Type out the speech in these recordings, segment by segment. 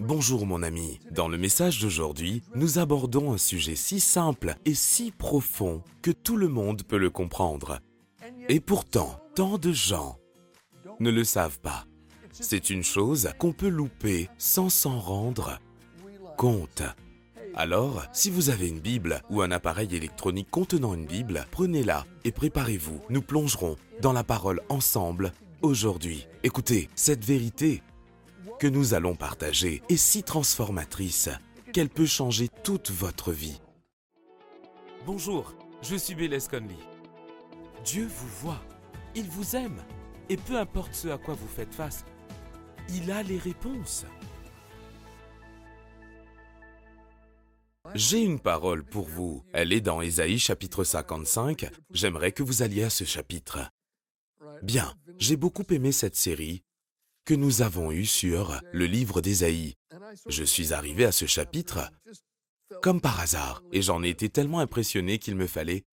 Bonjour mon ami. Dans le message d'aujourd'hui, nous abordons un sujet si simple et si profond que tout le monde peut le comprendre. Et pourtant, tant de gens ne le savent pas. C'est une chose qu'on peut louper sans s'en rendre compte. Alors, si vous avez une Bible ou un appareil électronique contenant une Bible, prenez-la et préparez-vous. Nous plongerons dans la parole ensemble aujourd'hui. Écoutez, cette vérité que nous allons partager est si transformatrice qu'elle peut changer toute votre vie. Bonjour, je suis Bélez Conley. Dieu vous voit, il vous aime, et peu importe ce à quoi vous faites face, il a les réponses. J'ai une parole pour vous. Elle est dans Ésaïe chapitre 55. J'aimerais que vous alliez à ce chapitre. Bien, j'ai beaucoup aimé cette série que nous avons eue sur le livre d'Ésaïe. Je suis arrivé à ce chapitre comme par hasard, et j'en ai été tellement impressionné qu'il me fallait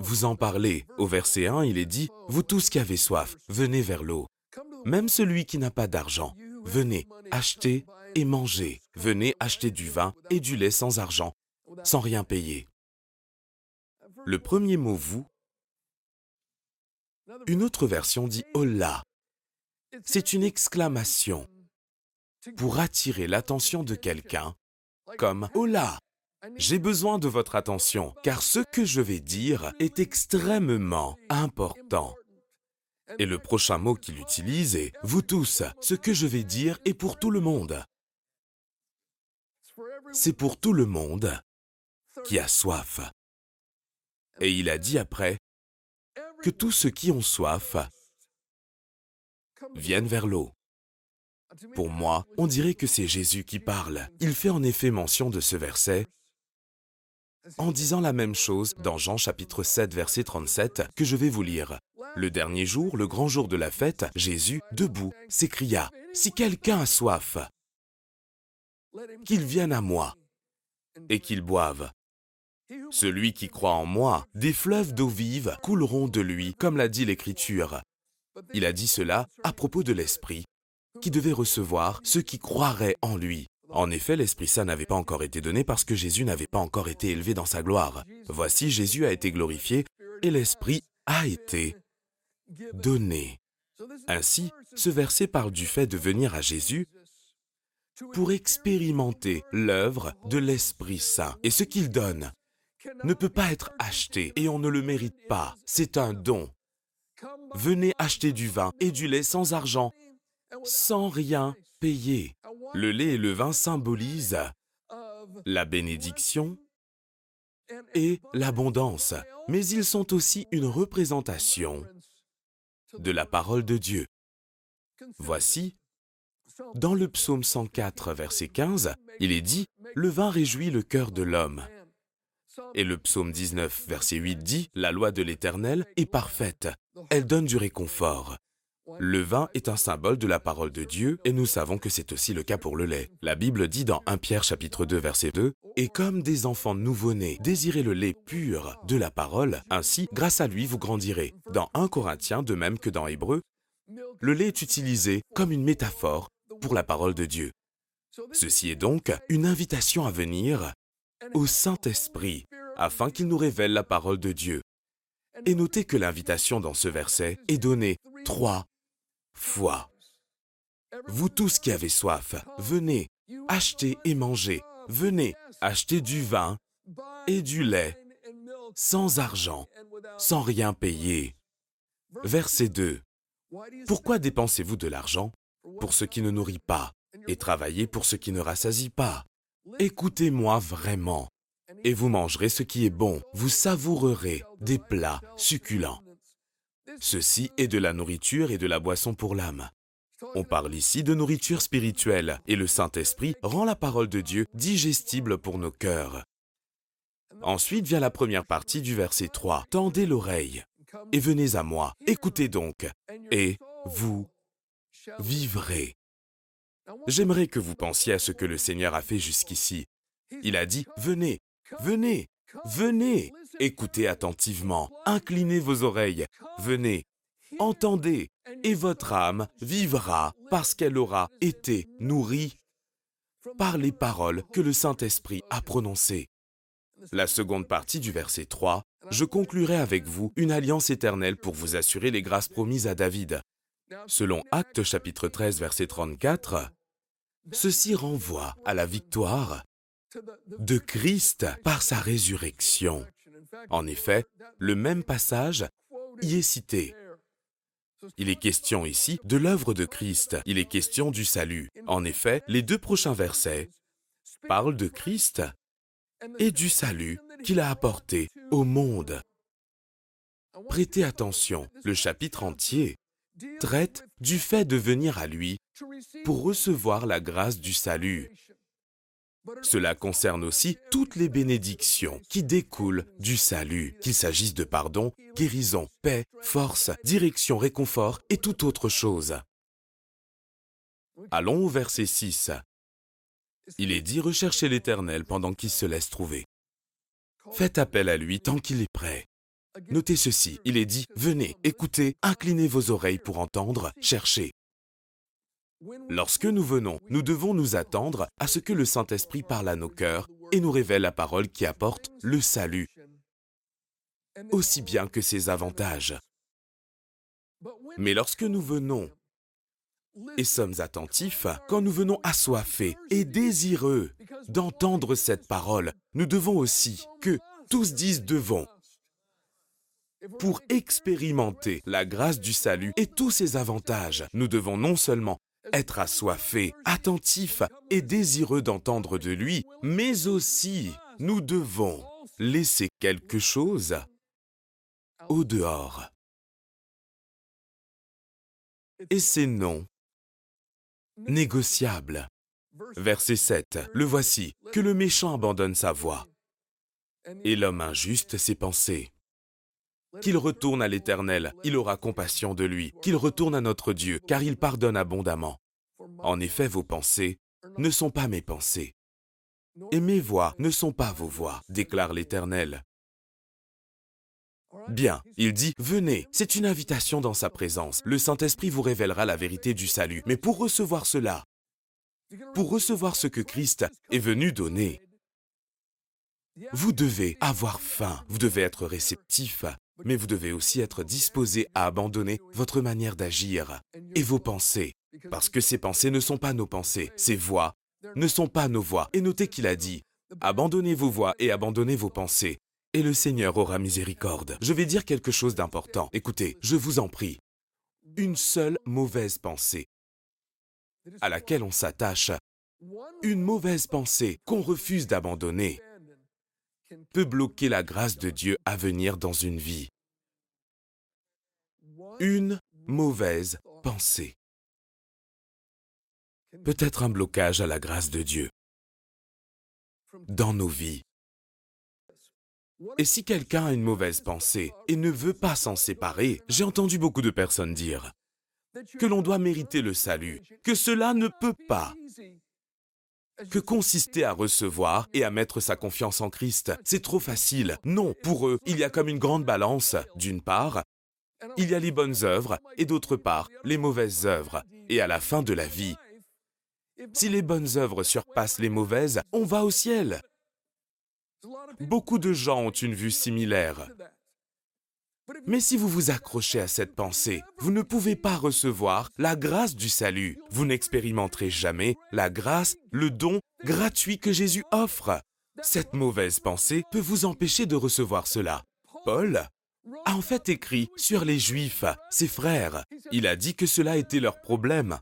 vous en parler. Au verset 1, il est dit, Vous tous qui avez soif, venez vers l'eau. Même celui qui n'a pas d'argent, venez, achetez et mangez. Venez acheter du vin et du lait sans argent, sans rien payer. Le premier mot vous, une autre version dit Hola. C'est une exclamation pour attirer l'attention de quelqu'un, comme Hola. J'ai besoin de votre attention, car ce que je vais dire est extrêmement important. Et le prochain mot qu'il utilise est Vous tous, ce que je vais dire est pour tout le monde. C'est pour tout le monde qui a soif. Et il a dit après que tous ceux qui ont soif viennent vers l'eau. Pour moi, on dirait que c'est Jésus qui parle. Il fait en effet mention de ce verset en disant la même chose dans Jean chapitre 7 verset 37 que je vais vous lire. Le dernier jour, le grand jour de la fête, Jésus, debout, s'écria, Si quelqu'un a soif, qu'il vienne à moi et qu'il boive. Celui qui croit en moi, des fleuves d'eau vive couleront de lui, comme l'a dit l'Écriture. Il a dit cela à propos de l'Esprit, qui devait recevoir ceux qui croiraient en lui. En effet, l'Esprit Saint n'avait pas encore été donné parce que Jésus n'avait pas encore été élevé dans sa gloire. Voici, Jésus a été glorifié et l'Esprit a été donné. Ainsi, ce verset parle du fait de venir à Jésus pour expérimenter l'œuvre de l'Esprit Saint. Et ce qu'il donne ne peut pas être acheté et on ne le mérite pas. C'est un don. Venez acheter du vin et du lait sans argent, sans rien payer. Le lait et le vin symbolisent la bénédiction et l'abondance, mais ils sont aussi une représentation de la parole de Dieu. Voici, dans le psaume 104, verset 15, il est dit, Le vin réjouit le cœur de l'homme. Et le psaume 19, verset 8 dit, La loi de l'Éternel est parfaite, elle donne du réconfort. Le vin est un symbole de la parole de Dieu et nous savons que c'est aussi le cas pour le lait. La Bible dit dans 1 Pierre chapitre 2 verset 2 Et comme des enfants nouveau-nés désirez le lait pur de la parole, ainsi grâce à lui vous grandirez. Dans 1 Corinthiens, de même que dans Hébreu, le lait est utilisé comme une métaphore pour la parole de Dieu. Ceci est donc une invitation à venir au Saint-Esprit afin qu'il nous révèle la parole de Dieu. Et notez que l'invitation dans ce verset est donnée trois fois. Vous tous qui avez soif, venez, achetez et mangez. Venez, achetez du vin et du lait, sans argent, sans rien payer. Verset 2. Pourquoi dépensez-vous de l'argent pour ce qui ne nourrit pas et travaillez pour ce qui ne rassasie pas? Écoutez-moi vraiment, et vous mangerez ce qui est bon, vous savourerez des plats succulents. Ceci est de la nourriture et de la boisson pour l'âme. On parle ici de nourriture spirituelle, et le Saint-Esprit rend la parole de Dieu digestible pour nos cœurs. Ensuite vient la première partie du verset 3. Tendez l'oreille et venez à moi. Écoutez donc, et vous vivrez. J'aimerais que vous pensiez à ce que le Seigneur a fait jusqu'ici. Il a dit, venez, venez, venez, Écoutez attentivement, inclinez vos oreilles, venez, entendez, et votre âme vivra parce qu'elle aura été nourrie par les paroles que le Saint-Esprit a prononcées. La seconde partie du verset 3, je conclurai avec vous une alliance éternelle pour vous assurer les grâces promises à David. Selon Actes chapitre 13 verset 34, ceci renvoie à la victoire de Christ par sa résurrection. En effet, le même passage y est cité. Il est question ici de l'œuvre de Christ, il est question du salut. En effet, les deux prochains versets parlent de Christ et du salut qu'il a apporté au monde. Prêtez attention, le chapitre entier traite du fait de venir à lui pour recevoir la grâce du salut. Cela concerne aussi toutes les bénédictions qui découlent du salut, qu'il s'agisse de pardon, guérison, paix, force, direction, réconfort et toute autre chose. Allons au verset 6. Il est dit recherchez l'Éternel pendant qu'il se laisse trouver. Faites appel à lui tant qu'il est prêt. Notez ceci, il est dit, venez, écoutez, inclinez vos oreilles pour entendre, cherchez. Lorsque nous venons, nous devons nous attendre à ce que le Saint-Esprit parle à nos cœurs et nous révèle la parole qui apporte le salut, aussi bien que ses avantages. Mais lorsque nous venons et sommes attentifs, quand nous venons assoiffés et désireux d'entendre cette parole, nous devons aussi, que tous disent devons, pour expérimenter la grâce du salut et tous ses avantages, nous devons non seulement être assoiffés, attentifs et désireux d'entendre de lui, mais aussi nous devons laisser quelque chose au dehors. Et c'est non négociable. Verset 7. Le voici, que le méchant abandonne sa voie, et l'homme injuste ses pensées. Qu'il retourne à l'Éternel, il aura compassion de lui. Qu'il retourne à notre Dieu, car il pardonne abondamment. En effet, vos pensées ne sont pas mes pensées. Et mes voix ne sont pas vos voix, déclare l'Éternel. Bien, il dit, venez, c'est une invitation dans sa présence. Le Saint-Esprit vous révélera la vérité du salut. Mais pour recevoir cela, pour recevoir ce que Christ est venu donner, vous devez avoir faim, vous devez être réceptif, mais vous devez aussi être disposé à abandonner votre manière d'agir et vos pensées, parce que ces pensées ne sont pas nos pensées, ces voix ne sont pas nos voix. Et notez qu'il a dit, abandonnez vos voix et abandonnez vos pensées, et le Seigneur aura miséricorde. Je vais dire quelque chose d'important. Écoutez, je vous en prie. Une seule mauvaise pensée à laquelle on s'attache, une mauvaise pensée qu'on refuse d'abandonner, peut bloquer la grâce de Dieu à venir dans une vie. Une mauvaise pensée peut être un blocage à la grâce de Dieu dans nos vies. Et si quelqu'un a une mauvaise pensée et ne veut pas s'en séparer, j'ai entendu beaucoup de personnes dire que l'on doit mériter le salut, que cela ne peut pas que consister à recevoir et à mettre sa confiance en Christ? C'est trop facile. Non, pour eux, il y a comme une grande balance. D'une part, il y a les bonnes œuvres et d'autre part, les mauvaises œuvres. Et à la fin de la vie, si les bonnes œuvres surpassent les mauvaises, on va au ciel. Beaucoup de gens ont une vue similaire. Mais si vous vous accrochez à cette pensée, vous ne pouvez pas recevoir la grâce du salut. Vous n'expérimenterez jamais la grâce, le don gratuit que Jésus offre. Cette mauvaise pensée peut vous empêcher de recevoir cela. Paul a en fait écrit sur les Juifs, ses frères. Il a dit que cela était leur problème.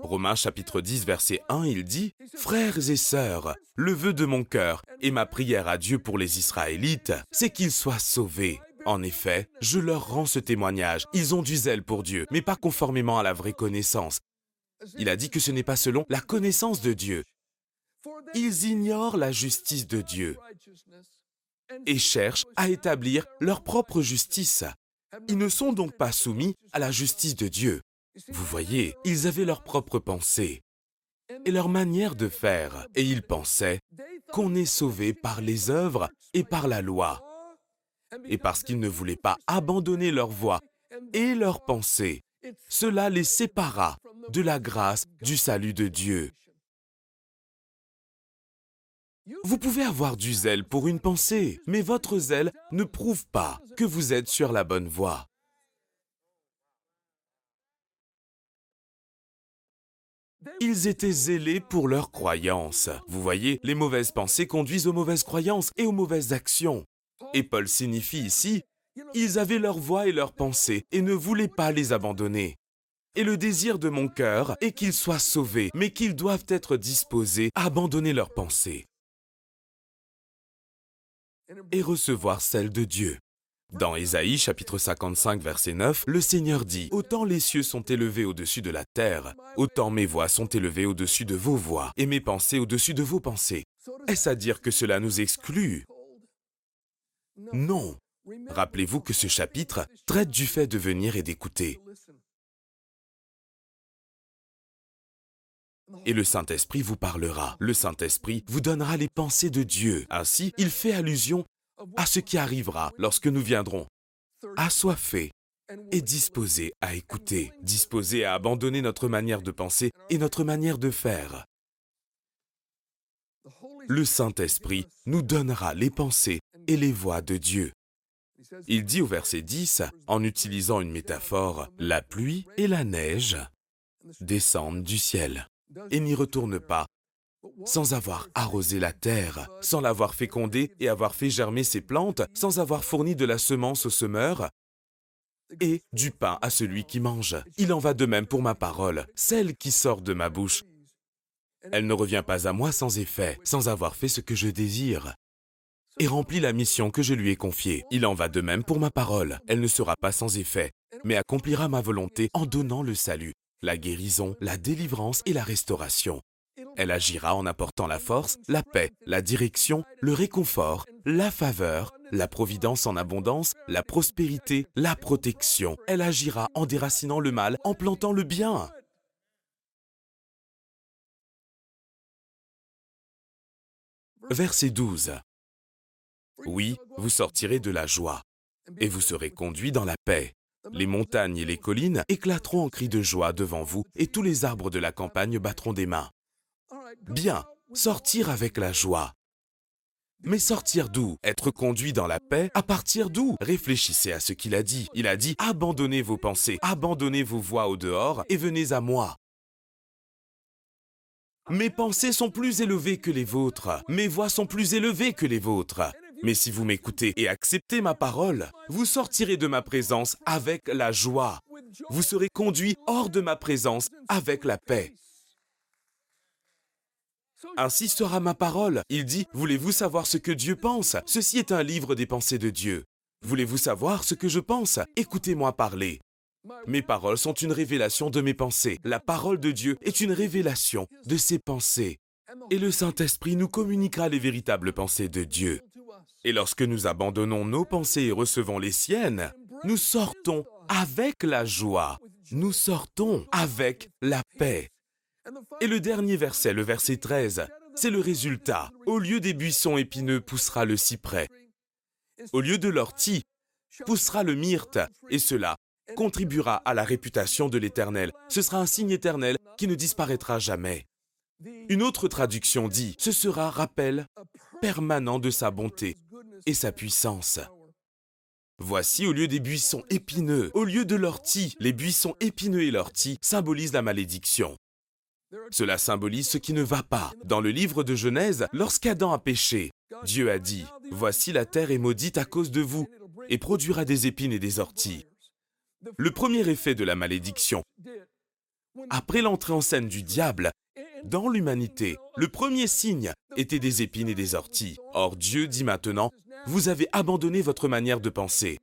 Romains chapitre 10 verset 1, il dit, Frères et sœurs, le vœu de mon cœur et ma prière à Dieu pour les Israélites, c'est qu'ils soient sauvés. En effet, je leur rends ce témoignage. Ils ont du zèle pour Dieu, mais pas conformément à la vraie connaissance. Il a dit que ce n'est pas selon la connaissance de Dieu. Ils ignorent la justice de Dieu et cherchent à établir leur propre justice. Ils ne sont donc pas soumis à la justice de Dieu. Vous voyez, ils avaient leur propre pensée et leur manière de faire, et ils pensaient qu'on est sauvé par les œuvres et par la loi et parce qu'ils ne voulaient pas abandonner leur voix et leur pensée, cela les sépara de la grâce du salut de Dieu. Vous pouvez avoir du zèle pour une pensée, mais votre zèle ne prouve pas que vous êtes sur la bonne voie. Ils étaient zélés pour leurs croyances. Vous voyez, les mauvaises pensées conduisent aux mauvaises croyances et aux mauvaises actions. Et Paul signifie ici, ils avaient leur voix et leurs pensées et ne voulaient pas les abandonner. Et le désir de mon cœur est qu'ils soient sauvés, mais qu'ils doivent être disposés à abandonner leurs pensées et recevoir celle de Dieu. Dans Ésaïe chapitre 55 verset 9, le Seigneur dit, Autant les cieux sont élevés au-dessus de la terre, autant mes voix sont élevées au-dessus de vos voix, et mes pensées au-dessus de vos pensées. Est-ce à dire que cela nous exclut Non. Rappelez-vous que ce chapitre traite du fait de venir et d'écouter. Et le Saint-Esprit vous parlera. Le Saint-Esprit vous donnera les pensées de Dieu. Ainsi, il fait allusion à ce qui arrivera lorsque nous viendrons, assoiffés et disposés à écouter, disposés à abandonner notre manière de penser et notre manière de faire. Le Saint-Esprit nous donnera les pensées et les voix de Dieu. Il dit au verset 10, en utilisant une métaphore, la pluie et la neige descendent du ciel et n'y retournent pas sans avoir arrosé la terre, sans l'avoir fécondée et avoir fait germer ses plantes, sans avoir fourni de la semence au semeur et du pain à celui qui mange. Il en va de même pour ma parole, celle qui sort de ma bouche. Elle ne revient pas à moi sans effet, sans avoir fait ce que je désire, et remplit la mission que je lui ai confiée. Il en va de même pour ma parole. Elle ne sera pas sans effet, mais accomplira ma volonté en donnant le salut, la guérison, la délivrance et la restauration. Elle agira en apportant la force, la paix, la direction, le réconfort, la faveur, la providence en abondance, la prospérité, la protection. Elle agira en déracinant le mal, en plantant le bien. Verset 12. Oui, vous sortirez de la joie, et vous serez conduits dans la paix. Les montagnes et les collines éclateront en cris de joie devant vous, et tous les arbres de la campagne battront des mains. Bien, sortir avec la joie. Mais sortir d'où? Être conduit dans la paix? À partir d'où? Réfléchissez à ce qu'il a dit. Il a dit, abandonnez vos pensées, abandonnez vos voix au dehors et venez à moi. Mes pensées sont plus élevées que les vôtres, mes voix sont plus élevées que les vôtres. Mais si vous m'écoutez et acceptez ma parole, vous sortirez de ma présence avec la joie. Vous serez conduit hors de ma présence avec la paix. Ainsi sera ma parole. Il dit, voulez-vous savoir ce que Dieu pense? Ceci est un livre des pensées de Dieu. Voulez-vous savoir ce que je pense? Écoutez-moi parler. Mes paroles sont une révélation de mes pensées. La parole de Dieu est une révélation de ses pensées. Et le Saint-Esprit nous communiquera les véritables pensées de Dieu. Et lorsque nous abandonnons nos pensées et recevons les siennes, nous sortons avec la joie. Nous sortons avec la paix. Et le dernier verset, le verset 13, c'est le résultat. Au lieu des buissons épineux poussera le cyprès. Au lieu de l'ortie, poussera le myrte. Et cela contribuera à la réputation de l'Éternel. Ce sera un signe éternel qui ne disparaîtra jamais. Une autre traduction dit, ce sera rappel permanent de sa bonté et sa puissance. Voici, au lieu des buissons épineux, au lieu de l'ortie, les buissons épineux et l'ortie symbolisent la malédiction. Cela symbolise ce qui ne va pas. Dans le livre de Genèse, lorsqu'Adam a péché, Dieu a dit, Voici la terre est maudite à cause de vous, et produira des épines et des orties. Le premier effet de la malédiction, après l'entrée en scène du diable, dans l'humanité, le premier signe était des épines et des orties. Or Dieu dit maintenant, vous avez abandonné votre manière de penser.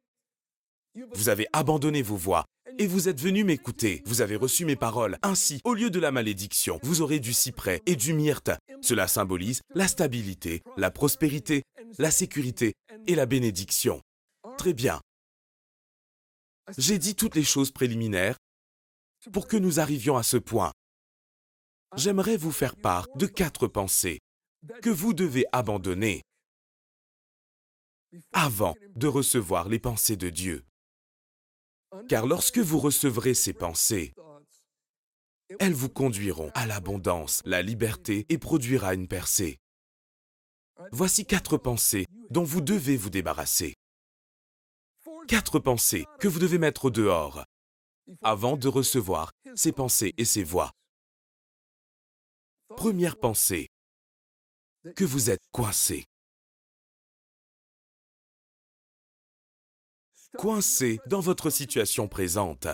Vous avez abandonné vos voix et vous êtes venu m'écouter. Vous avez reçu mes paroles. Ainsi, au lieu de la malédiction, vous aurez du cyprès et du myrte. Cela symbolise la stabilité, la prospérité, la sécurité et la bénédiction. Très bien. J'ai dit toutes les choses préliminaires pour que nous arrivions à ce point. J'aimerais vous faire part de quatre pensées que vous devez abandonner avant de recevoir les pensées de Dieu. Car lorsque vous recevrez ces pensées, elles vous conduiront à l'abondance, la liberté et produira une percée. Voici quatre pensées dont vous devez vous débarrasser. Quatre pensées que vous devez mettre dehors avant de recevoir ces pensées et ces voix. Première pensée, que vous êtes coincé. Coincé dans votre situation présente.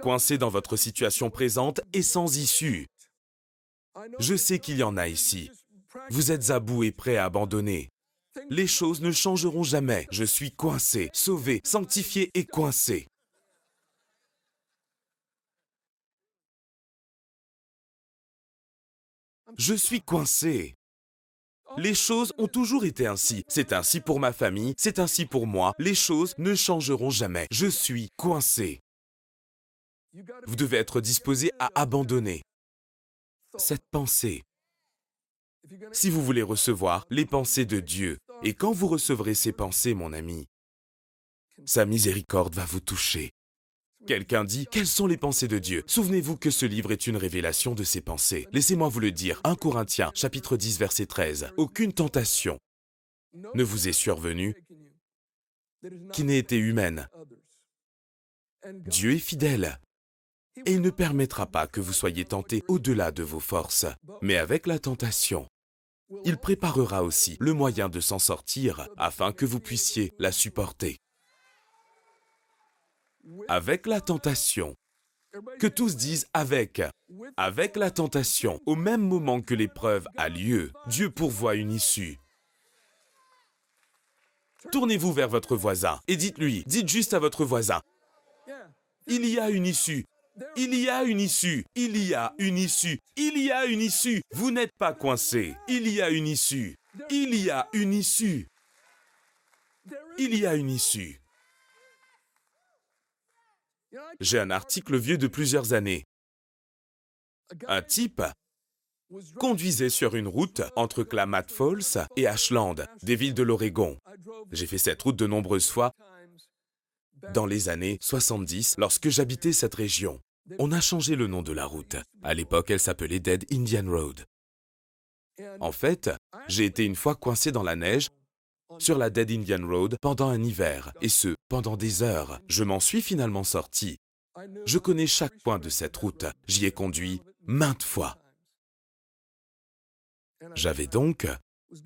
Coincé dans votre situation présente et sans issue. Je sais qu'il y en a ici. Vous êtes à bout et prêt à abandonner. Les choses ne changeront jamais. Je suis coincé, sauvé, sanctifié et coincé. Je suis coincé. Les choses ont toujours été ainsi. C'est ainsi pour ma famille, c'est ainsi pour moi. Les choses ne changeront jamais. Je suis coincé. Vous devez être disposé à abandonner cette pensée. Si vous voulez recevoir les pensées de Dieu, et quand vous recevrez ces pensées, mon ami, sa miséricorde va vous toucher. Quelqu'un dit, quelles sont les pensées de Dieu? Souvenez-vous que ce livre est une révélation de ses pensées. Laissez-moi vous le dire. 1 Corinthiens, chapitre 10, verset 13. Aucune tentation ne vous est survenue qui n'ait été humaine. Dieu est fidèle et il ne permettra pas que vous soyez tentés au-delà de vos forces. Mais avec la tentation, il préparera aussi le moyen de s'en sortir afin que vous puissiez la supporter avec la tentation. Que tous disent avec. Avec la tentation, au même moment que l'épreuve a lieu, Dieu pourvoit une issue. Tournez-vous vers votre voisin et dites-lui, dites juste à votre voisin, il y a une issue. Il y a une issue. Il y a une issue. Il y a une issue. Vous n'êtes pas coincé. Il y a une issue. Il y a une issue. Il y a une issue. J'ai un article vieux de plusieurs années. Un type conduisait sur une route entre Klamath Falls et Ashland, des villes de l'Oregon. J'ai fait cette route de nombreuses fois dans les années 70 lorsque j'habitais cette région. On a changé le nom de la route. À l'époque, elle s'appelait Dead Indian Road. En fait, j'ai été une fois coincé dans la neige sur la Dead Indian Road pendant un hiver, et ce, pendant des heures. Je m'en suis finalement sorti. Je connais chaque point de cette route. J'y ai conduit maintes fois. J'avais donc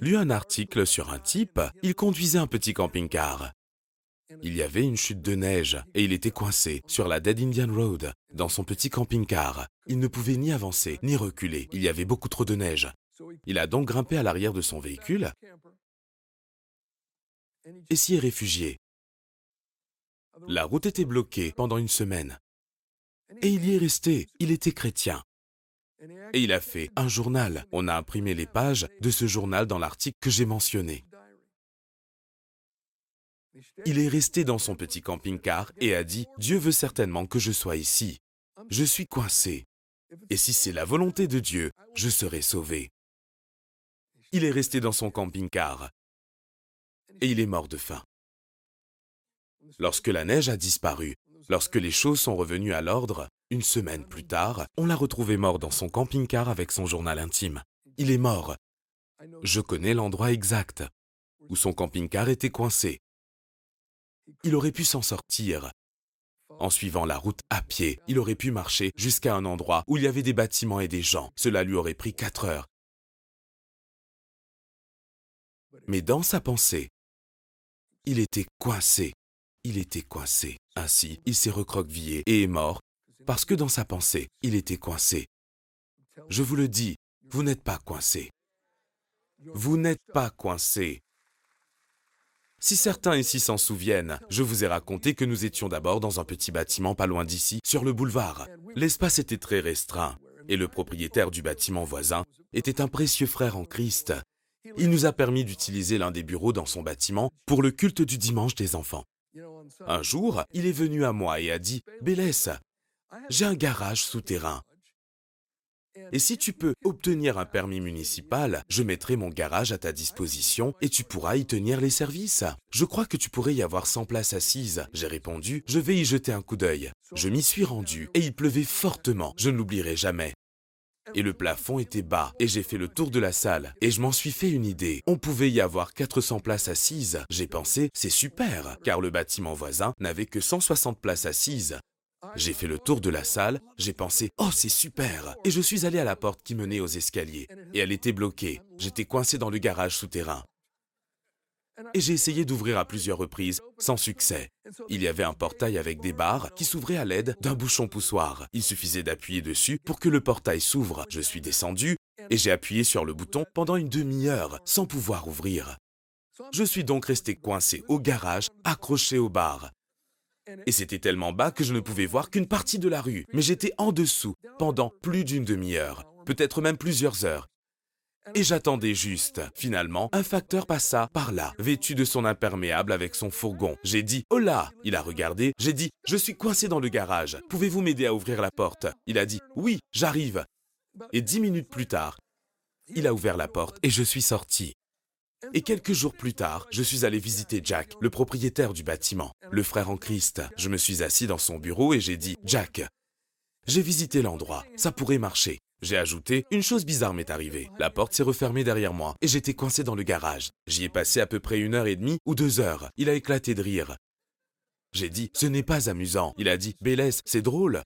lu un article sur un type. Il conduisait un petit camping-car. Il y avait une chute de neige et il était coincé sur la Dead Indian Road, dans son petit camping-car. Il ne pouvait ni avancer ni reculer. Il y avait beaucoup trop de neige. Il a donc grimpé à l'arrière de son véhicule et s'y est réfugié. La route était bloquée pendant une semaine. Et il y est resté. Il était chrétien. Et il a fait un journal. On a imprimé les pages de ce journal dans l'article que j'ai mentionné. Il est resté dans son petit camping-car et a dit, Dieu veut certainement que je sois ici. Je suis coincé. Et si c'est la volonté de Dieu, je serai sauvé. Il est resté dans son camping-car et il est mort de faim. Lorsque la neige a disparu, lorsque les choses sont revenues à l'ordre, une semaine plus tard, on l'a retrouvé mort dans son camping-car avec son journal intime. Il est mort. Je connais l'endroit exact où son camping-car était coincé. Il aurait pu s'en sortir. En suivant la route à pied, il aurait pu marcher jusqu'à un endroit où il y avait des bâtiments et des gens. Cela lui aurait pris quatre heures. Mais dans sa pensée, il était coincé. Il était coincé. Ainsi, il s'est recroquevillé et est mort parce que dans sa pensée, il était coincé. Je vous le dis, vous n'êtes pas coincé. Vous n'êtes pas coincé. Si certains ici s'en souviennent, je vous ai raconté que nous étions d'abord dans un petit bâtiment pas loin d'ici, sur le boulevard. L'espace était très restreint, et le propriétaire du bâtiment voisin était un précieux frère en Christ il nous a permis d'utiliser l'un des bureaux dans son bâtiment pour le culte du dimanche des enfants. Un jour, il est venu à moi et a dit, Bélès, j'ai un garage souterrain. Et si tu peux obtenir un permis municipal, je mettrai mon garage à ta disposition et tu pourras y tenir les services. Je crois que tu pourrais y avoir 100 places assises. J'ai répondu, je vais y jeter un coup d'œil. Je m'y suis rendu et il pleuvait fortement, je ne l'oublierai jamais. Et le plafond était bas, et j'ai fait le tour de la salle, et je m'en suis fait une idée. On pouvait y avoir 400 places assises. J'ai pensé, c'est super, car le bâtiment voisin n'avait que 160 places assises. J'ai fait le tour de la salle, j'ai pensé, oh c'est super, et je suis allé à la porte qui menait aux escaliers, et elle était bloquée. J'étais coincé dans le garage souterrain. Et j'ai essayé d'ouvrir à plusieurs reprises, sans succès. Il y avait un portail avec des barres qui s'ouvrait à l'aide d'un bouchon poussoir. Il suffisait d'appuyer dessus pour que le portail s'ouvre. Je suis descendu et j'ai appuyé sur le bouton pendant une demi-heure sans pouvoir ouvrir. Je suis donc resté coincé au garage, accroché aux barres. Et c'était tellement bas que je ne pouvais voir qu'une partie de la rue. Mais j'étais en dessous pendant plus d'une demi-heure, peut-être même plusieurs heures. Et j'attendais juste. Finalement, un facteur passa par là, vêtu de son imperméable avec son fourgon. J'ai dit « Hola !» Il a regardé. J'ai dit « Je suis coincé dans le garage. Pouvez-vous m'aider à ouvrir la porte ?» Il a dit « Oui, j'arrive. » Et dix minutes plus tard, il a ouvert la porte et je suis sorti. Et quelques jours plus tard, je suis allé visiter Jack, le propriétaire du bâtiment, le frère en Christ. Je me suis assis dans son bureau et j'ai dit « Jack, j'ai visité l'endroit, ça pourrait marcher. J'ai ajouté, une chose bizarre m'est arrivée. La porte s'est refermée derrière moi et j'étais coincé dans le garage. J'y ai passé à peu près une heure et demie ou deux heures. Il a éclaté de rire. J'ai dit, ce n'est pas amusant. Il a dit, Bélès, c'est drôle.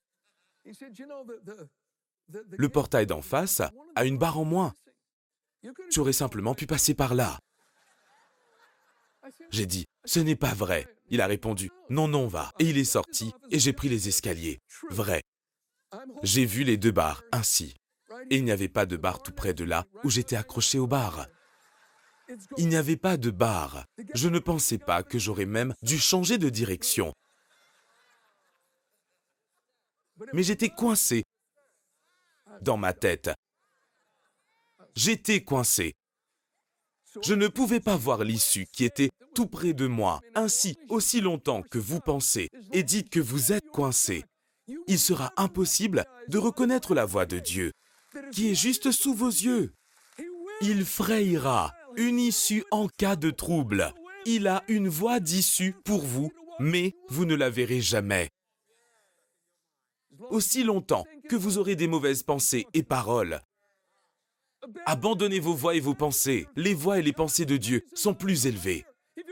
Le portail d'en face a une barre en moins. Tu aurais simplement pu passer par là. J'ai dit, ce n'est pas vrai. Il a répondu, non, non, va. Et il est sorti et j'ai pris les escaliers. Vrai. J'ai vu les deux barres ainsi et il n'y avait pas de bar tout près de là où j'étais accroché au bar. Il n'y avait pas de bar. Je ne pensais pas que j'aurais même dû changer de direction. Mais j'étais coincé dans ma tête. J'étais coincé. Je ne pouvais pas voir l'issue qui était tout près de moi. Ainsi, aussi longtemps que vous pensez et dites que vous êtes coincé, il sera impossible de reconnaître la voix de Dieu qui est juste sous vos yeux. Il frayera une issue en cas de trouble. Il a une voie d'issue pour vous, mais vous ne la verrez jamais. Aussi longtemps que vous aurez des mauvaises pensées et paroles, abandonnez vos voix et vos pensées. Les voix et les pensées de Dieu sont plus élevées.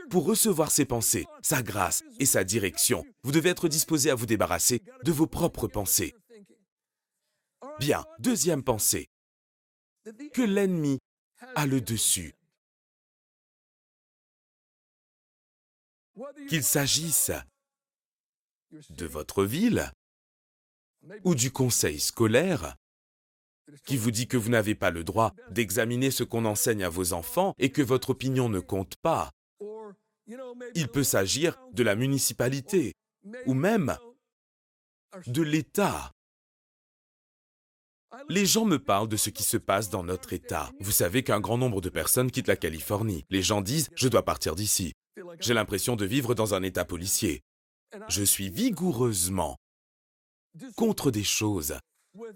Pour recevoir ses pensées, sa grâce et sa direction, vous devez être disposé à vous débarrasser de vos propres pensées. Bien, deuxième pensée, que l'ennemi a le dessus. Qu'il s'agisse de votre ville ou du conseil scolaire qui vous dit que vous n'avez pas le droit d'examiner ce qu'on enseigne à vos enfants et que votre opinion ne compte pas. Il peut s'agir de la municipalité ou même de l'État les gens me parlent de ce qui se passe dans notre État. Vous savez qu'un grand nombre de personnes quittent la Californie. Les gens disent ⁇ Je dois partir d'ici ⁇ J'ai l'impression de vivre dans un État policier. Je suis vigoureusement contre des choses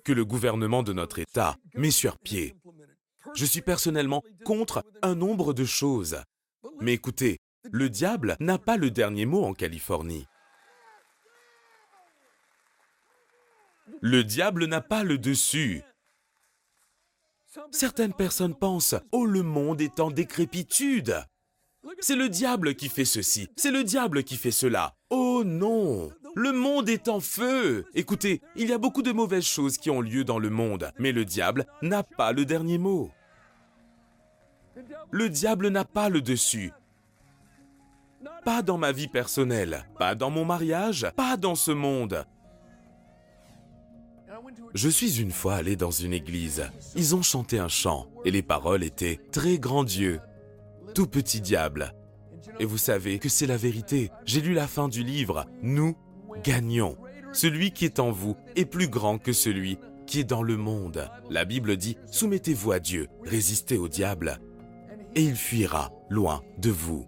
que le gouvernement de notre État met sur pied. Je suis personnellement contre un nombre de choses. Mais écoutez, le diable n'a pas le dernier mot en Californie. Le diable n'a pas le dessus. Certaines personnes pensent, oh le monde est en décrépitude. C'est le diable qui fait ceci, c'est le diable qui fait cela. Oh non, le monde est en feu. Écoutez, il y a beaucoup de mauvaises choses qui ont lieu dans le monde, mais le diable n'a pas le dernier mot. Le diable n'a pas le dessus. Pas dans ma vie personnelle, pas dans mon mariage, pas dans ce monde. Je suis une fois allé dans une église. Ils ont chanté un chant et les paroles étaient Très grand Dieu, tout petit diable. Et vous savez que c'est la vérité. J'ai lu la fin du livre. Nous gagnons. Celui qui est en vous est plus grand que celui qui est dans le monde. La Bible dit Soumettez-vous à Dieu, résistez au diable, et il fuira loin de vous.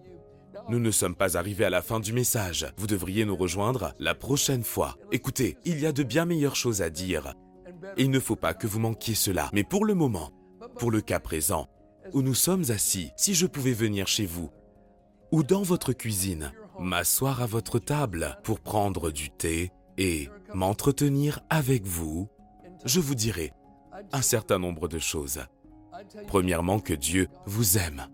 Nous ne sommes pas arrivés à la fin du message. Vous devriez nous rejoindre la prochaine fois. Écoutez, il y a de bien meilleures choses à dire. Il ne faut pas que vous manquiez cela. Mais pour le moment, pour le cas présent, où nous sommes assis, si je pouvais venir chez vous, ou dans votre cuisine, m'asseoir à votre table pour prendre du thé et m'entretenir avec vous, je vous dirais, un certain nombre de choses. Premièrement, que Dieu vous aime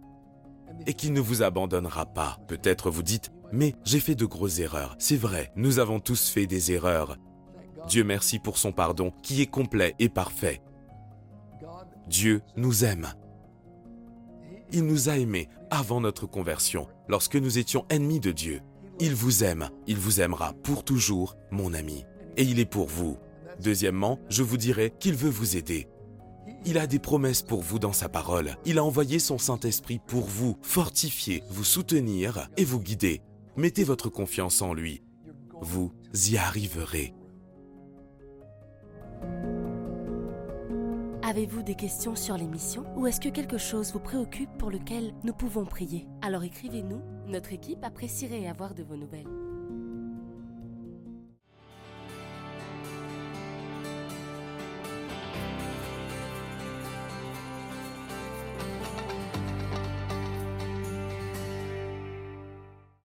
et qu'il ne vous abandonnera pas. Peut-être vous dites, mais j'ai fait de grosses erreurs. C'est vrai, nous avons tous fait des erreurs. Dieu merci pour son pardon qui est complet et parfait. Dieu nous aime. Il nous a aimés avant notre conversion, lorsque nous étions ennemis de Dieu. Il vous aime, il vous aimera pour toujours, mon ami. Et il est pour vous. Deuxièmement, je vous dirai qu'il veut vous aider. Il a des promesses pour vous dans sa parole. Il a envoyé son Saint-Esprit pour vous fortifier, vous soutenir et vous guider. Mettez votre confiance en lui. Vous y arriverez. Avez-vous des questions sur l'émission ou est-ce que quelque chose vous préoccupe pour lequel nous pouvons prier? Alors écrivez-nous, notre équipe apprécierait avoir de vos nouvelles.